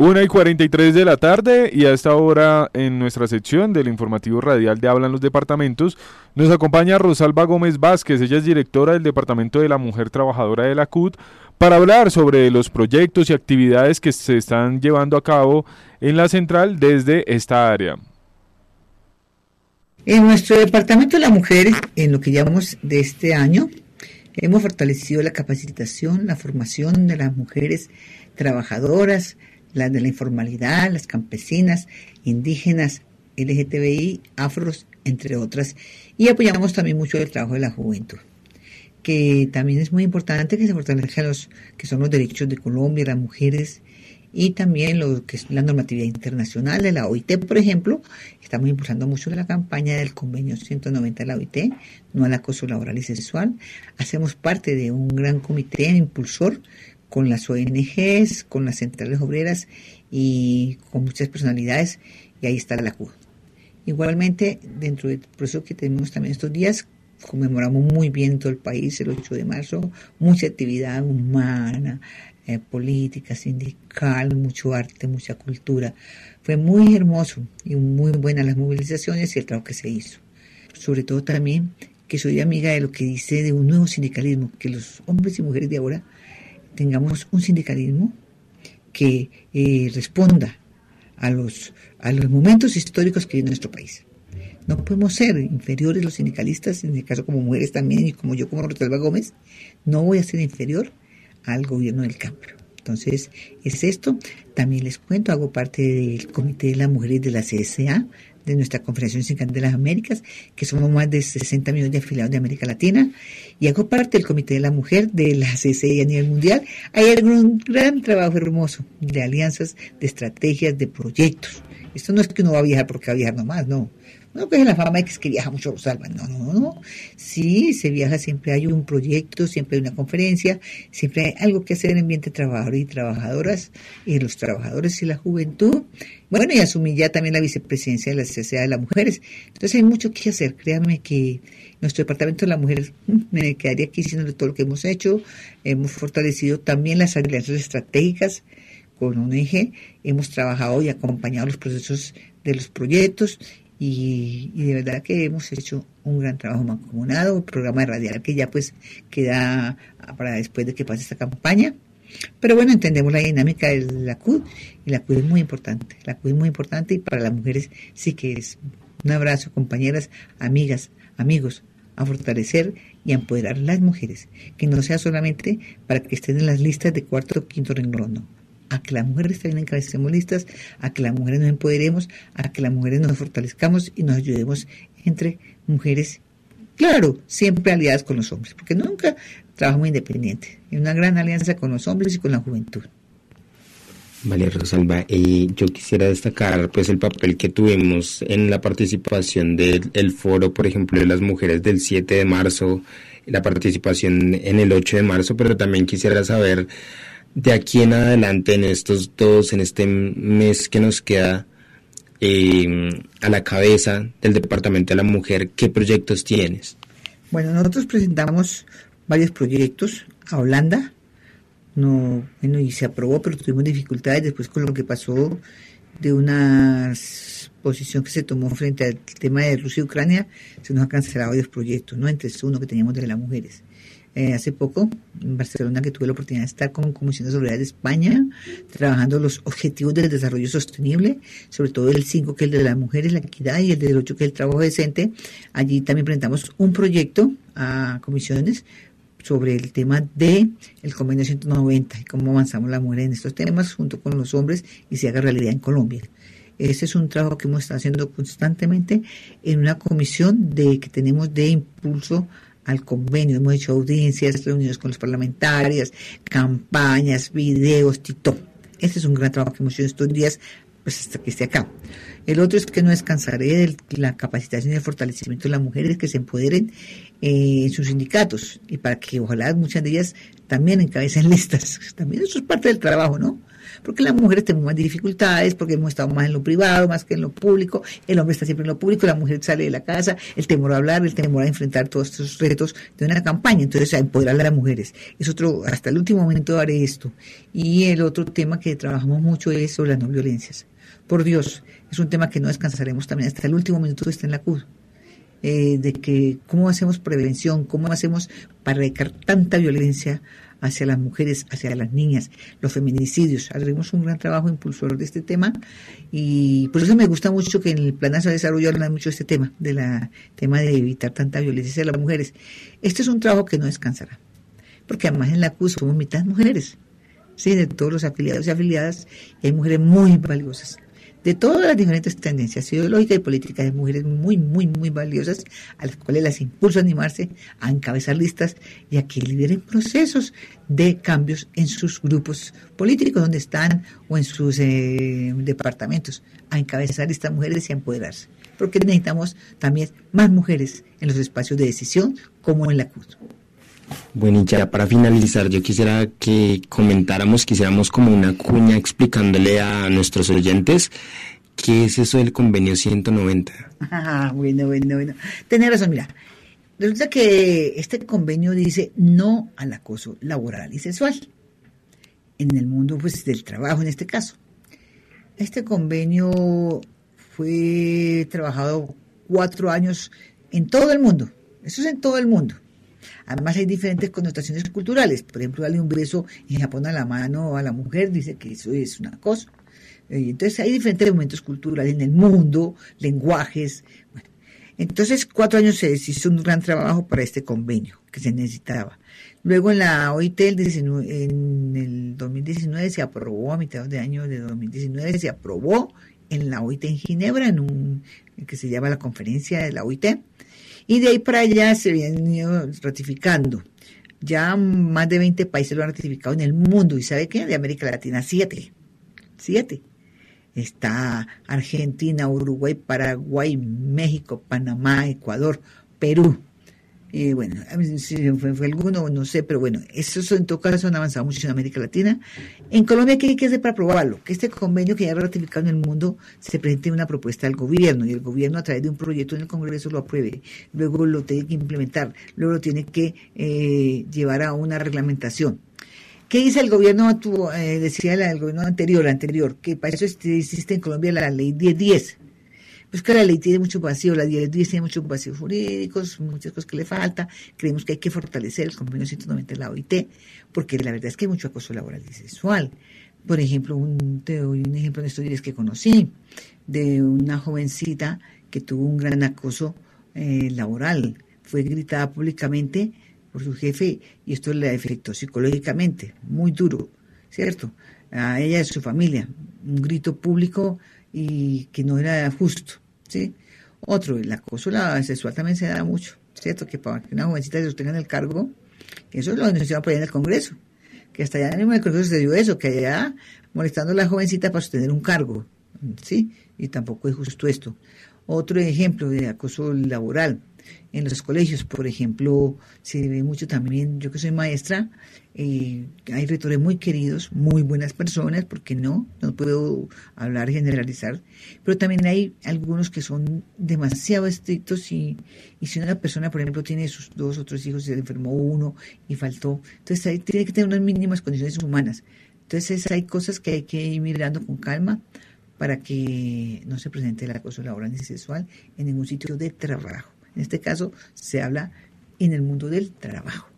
Una y 43 de la tarde y a esta hora en nuestra sección del informativo radial de Hablan los Departamentos nos acompaña Rosalba Gómez Vázquez, ella es directora del Departamento de la Mujer Trabajadora de la CUT, para hablar sobre los proyectos y actividades que se están llevando a cabo en la central desde esta área. En nuestro Departamento de la Mujer, en lo que llamamos de este año, hemos fortalecido la capacitación, la formación de las mujeres trabajadoras, las de la informalidad, las campesinas, indígenas, LGTBI, afros, entre otras. Y apoyamos también mucho el trabajo de la juventud, que también es muy importante que se fortalezcan los que son los derechos de Colombia, las mujeres y también lo que es la normatividad internacional de la OIT, por ejemplo. Estamos impulsando mucho la campaña del convenio 190 de la OIT, no al acoso laboral y sexual. Hacemos parte de un gran comité impulsor con las ONGs, con las centrales obreras y con muchas personalidades, y ahí está la CUD. Igualmente, dentro del proceso que tenemos también estos días, conmemoramos muy bien todo el país el 8 de marzo, mucha actividad humana, eh, política, sindical, mucho arte, mucha cultura. Fue muy hermoso y muy buenas las movilizaciones y el trabajo que se hizo. Sobre todo también que soy amiga de lo que dice de un nuevo sindicalismo, que los hombres y mujeres de ahora tengamos un sindicalismo que eh, responda a los, a los momentos históricos que vive nuestro país. No podemos ser inferiores los sindicalistas, en el caso como mujeres también, y como yo como Rosalba Gómez, no voy a ser inferior al gobierno del cambio. Entonces, es esto. También les cuento, hago parte del Comité de las Mujeres de la CSA, de nuestra Confederación Sindical de las Américas, que somos más de 60 millones de afiliados de América Latina, y hago parte del Comité de la Mujer de la CSI a nivel mundial. Hay un gran trabajo hermoso de alianzas, de estrategias, de proyectos. Esto no es que uno va a viajar porque va a viajar nomás, no. No es la fama es que viaja mucho Rosalba. No, no, no. Sí, se viaja, siempre hay un proyecto, siempre hay una conferencia, siempre hay algo que hacer en el ambiente trabajador y trabajadoras, y los trabajadores y la juventud. Bueno, y asumí ya también la vicepresidencia de la Sociedad de las Mujeres. Entonces hay mucho que hacer. Créanme que nuestro departamento de las mujeres me quedaría aquí diciendo todo lo que hemos hecho. Hemos fortalecido también las alianzas estratégicas con ONG. Hemos trabajado y acompañado los procesos de los proyectos y, de verdad que hemos hecho un gran trabajo mancomunado, un programa radial que ya pues queda para después de que pase esta campaña. Pero bueno, entendemos la dinámica de la CUD y la CUD es muy importante. La CUD es muy importante y para las mujeres sí que es un abrazo, compañeras, amigas, amigos, a fortalecer y a empoderar a las mujeres, que no sea solamente para que estén en las listas de cuarto o quinto renglón, no a que las mujeres también encabecemos listas, a que las mujeres nos empoderemos, a que las mujeres nos fortalezcamos y nos ayudemos entre mujeres, claro, siempre aliadas con los hombres, porque nunca trabajamos independientes, en una gran alianza con los hombres y con la juventud. Vale, Rosalba, y yo quisiera destacar pues el papel que tuvimos en la participación del foro, por ejemplo, de las mujeres del 7 de marzo, la participación en el 8 de marzo, pero también quisiera saber de aquí en adelante, en estos dos, en este mes que nos queda em, a la cabeza del Departamento de la Mujer, ¿qué proyectos tienes? Bueno, nosotros presentamos varios proyectos a Holanda, no, bueno, y se aprobó, pero tuvimos dificultades después con lo que pasó de una posición que se tomó frente al tema de Rusia y Ucrania, se nos han cancelado varios proyectos, ¿no? Entre uno que teníamos de las mujeres. Eh, hace poco en Barcelona que tuve la oportunidad de estar con Comisión de Seguridad de España trabajando los objetivos del desarrollo sostenible, sobre todo el 5 que es el de las mujeres, la equidad y el del 8 que es el trabajo decente. Allí también presentamos un proyecto a comisiones sobre el tema de el convenio 190 y cómo avanzamos la mujer en estos temas junto con los hombres y se haga realidad en Colombia. Ese es un trabajo que hemos estado haciendo constantemente en una comisión de que tenemos de impulso al convenio. Hemos hecho audiencias, reuniones con los parlamentarios, campañas, videos, tito. Este es un gran trabajo que hemos hecho estos días, pues hasta que esté acá. El otro es que no descansaré de la capacitación y el fortalecimiento de las mujeres que se empoderen eh, en sus sindicatos y para que ojalá muchas de ellas también encabecen listas. También eso es parte del trabajo, ¿no? Porque las mujeres tenemos más dificultades, porque hemos estado más en lo privado, más que en lo público, el hombre está siempre en lo público, la mujer sale de la casa, el temor a hablar, el temor a enfrentar todos estos retos de una campaña, entonces a empoderar a las mujeres. Es otro, hasta el último momento haré esto. Y el otro tema que trabajamos mucho es sobre las no violencias. Por Dios, es un tema que no descansaremos también hasta el último minuto está en la CUD eh, de que cómo hacemos prevención, cómo hacemos para erradicar tanta violencia hacia las mujeres, hacia las niñas, los feminicidios. Haremos un gran trabajo impulsor de este tema y por eso me gusta mucho que en el Plan de Desarrollo hablan mucho de este tema, del tema de evitar tanta violencia hacia las mujeres. Este es un trabajo que no descansará, porque además en la CUS somos mitad mujeres, sí, de todos los afiliados y afiliadas, y hay mujeres muy valiosas de todas las diferentes tendencias ideológicas y políticas de mujeres muy, muy, muy valiosas, a las cuales las impulso a animarse a encabezar listas y a que lideren procesos de cambios en sus grupos políticos donde están o en sus eh, departamentos, a encabezar estas mujeres y a empoderarse. Porque necesitamos también más mujeres en los espacios de decisión como en la CUT. Bueno, y ya para finalizar, yo quisiera que comentáramos, quisiéramos como una cuña explicándole a nuestros oyentes qué es eso del convenio 190. Ah, bueno, bueno, bueno. Tienes razón, mira. Resulta que este convenio dice no al acoso laboral y sexual en el mundo pues, del trabajo en este caso. Este convenio fue trabajado cuatro años en todo el mundo. Eso es en todo el mundo. Además hay diferentes connotaciones culturales. Por ejemplo, darle un beso en Japón a la mano a la mujer dice que eso es una cosa. Eh, entonces hay diferentes momentos culturales en el mundo, lenguajes. entonces cuatro años se hizo un gran trabajo para este convenio que se necesitaba. Luego en la OIT en el 2019 se aprobó, a mitad de año de 2019 se aprobó en la OIT en Ginebra, en un que se llama la conferencia de la OIT y de ahí para allá se ido ratificando. Ya más de 20 países lo han ratificado en el mundo. ¿Y sabe qué? De América Latina, siete. Siete. Está Argentina, Uruguay, Paraguay, México, Panamá, Ecuador, Perú. Y bueno, si fue, alguno, no sé, pero bueno, esos en todo caso han avanzado mucho en América Latina. En Colombia, ¿qué hay que hacer para aprobarlo? Que este convenio que ya ratificado en el mundo se presente una propuesta al gobierno y el gobierno a través de un proyecto en el Congreso lo apruebe. Luego lo tiene que implementar, luego lo tiene que eh, llevar a una reglamentación. ¿Qué dice el gobierno? Eh, decía el gobierno anterior, anterior, que para eso existe en Colombia la ley 1010 pues que la ley tiene mucho vacío, la ley tiene muchos vacíos jurídicos, muchas cosas que le falta. Creemos que hay que fortalecer el convenio 190 de la OIT, porque la verdad es que hay mucho acoso laboral y sexual. Por ejemplo, un, te doy un ejemplo de estos días que conocí, de una jovencita que tuvo un gran acoso eh, laboral. Fue gritada públicamente por su jefe y esto le afectó psicológicamente, muy duro, ¿cierto? A ella y a su familia. Un grito público y que no era justo, ¿sí? Otro, el acoso sexual también se da mucho, ¿cierto? Que para que una jovencita se sostenga en el cargo, eso lo denunciaba por allá en el Congreso, que hasta allá en el Congreso se dio eso, que allá molestando a la jovencita para sostener un cargo, ¿sí? Y tampoco es justo esto. Otro ejemplo de acoso laboral, en los colegios, por ejemplo, se ve mucho también, yo que soy maestra, eh, hay rectores muy queridos, muy buenas personas, porque no, no puedo hablar, generalizar, pero también hay algunos que son demasiado estrictos y, y si una persona, por ejemplo, tiene sus dos o tres hijos, se enfermó uno y faltó, entonces ahí tiene que tener unas mínimas condiciones humanas. Entonces hay cosas que hay que ir mirando con calma para que no se presente el acoso laboral ni sexual en ningún sitio de trabajo. En este caso se habla en el mundo del trabajo.